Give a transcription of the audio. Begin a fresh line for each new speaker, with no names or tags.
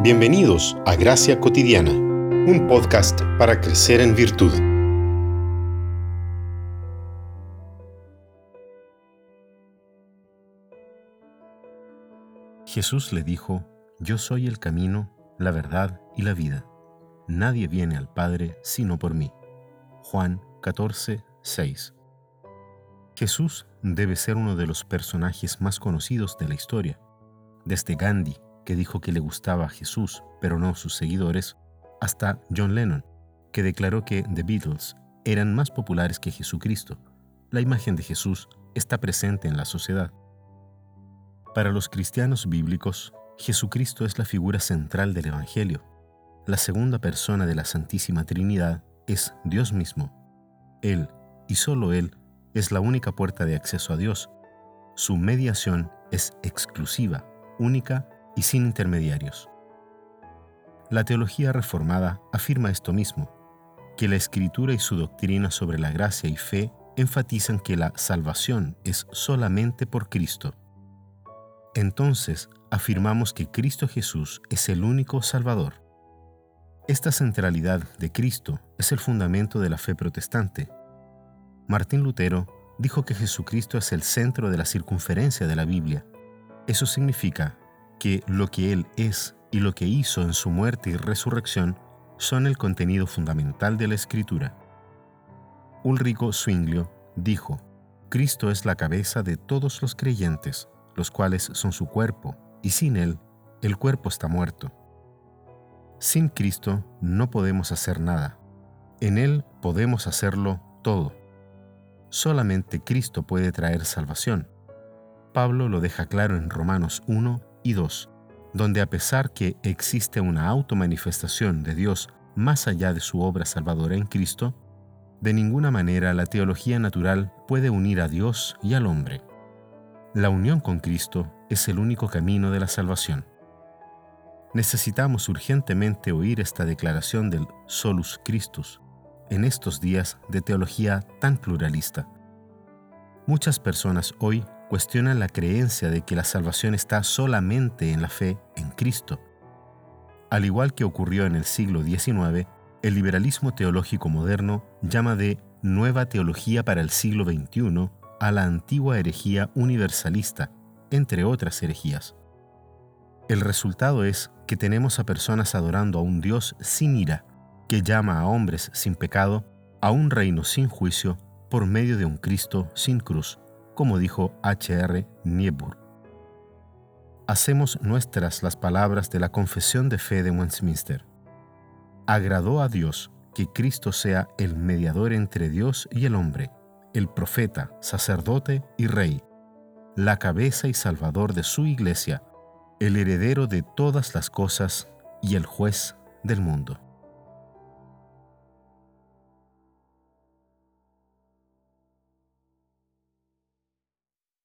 Bienvenidos a Gracia Cotidiana, un podcast para crecer en virtud.
Jesús le dijo, Yo soy el camino, la verdad y la vida. Nadie viene al Padre sino por mí. Juan 14, 6. Jesús debe ser uno de los personajes más conocidos de la historia. Desde Gandhi, que dijo que le gustaba a Jesús, pero no sus seguidores, hasta John Lennon, que declaró que The Beatles eran más populares que Jesucristo. La imagen de Jesús está presente en la sociedad. Para los cristianos bíblicos, Jesucristo es la figura central del Evangelio. La segunda persona de la Santísima Trinidad es Dios mismo. Él, y solo Él, es la única puerta de acceso a Dios. Su mediación es exclusiva, única y sin intermediarios. La teología reformada afirma esto mismo, que la escritura y su doctrina sobre la gracia y fe enfatizan que la salvación es solamente por Cristo. Entonces, afirmamos que Cristo Jesús es el único Salvador. Esta centralidad de Cristo es el fundamento de la fe protestante. Martín Lutero dijo que Jesucristo es el centro de la circunferencia de la Biblia. Eso significa que lo que Él es y lo que hizo en su muerte y resurrección son el contenido fundamental de la Escritura. Ulrico Zwinglio dijo, Cristo es la cabeza de todos los creyentes, los cuales son su cuerpo, y sin Él, el cuerpo está muerto. Sin Cristo no podemos hacer nada. En Él podemos hacerlo todo. Solamente Cristo puede traer salvación. Pablo lo deja claro en Romanos 1 y 2, donde a pesar que existe una automanifestación de Dios más allá de su obra salvadora en Cristo, de ninguna manera la teología natural puede unir a Dios y al hombre. La unión con Cristo es el único camino de la salvación. Necesitamos urgentemente oír esta declaración del solus Christus en estos días de teología tan pluralista. Muchas personas hoy cuestionan la creencia de que la salvación está solamente en la fe en Cristo. Al igual que ocurrió en el siglo XIX, el liberalismo teológico moderno llama de nueva teología para el siglo XXI a la antigua herejía universalista, entre otras herejías. El resultado es que tenemos a personas adorando a un Dios sin ira, que llama a hombres sin pecado a un reino sin juicio por medio de un Cristo sin cruz como dijo H.R. Niebuhr. Hacemos nuestras las palabras de la Confesión de Fe de Westminster. Agradó a Dios que Cristo sea el mediador entre Dios y el hombre, el profeta, sacerdote y rey, la cabeza y salvador de su iglesia, el heredero de todas las cosas y el juez del mundo.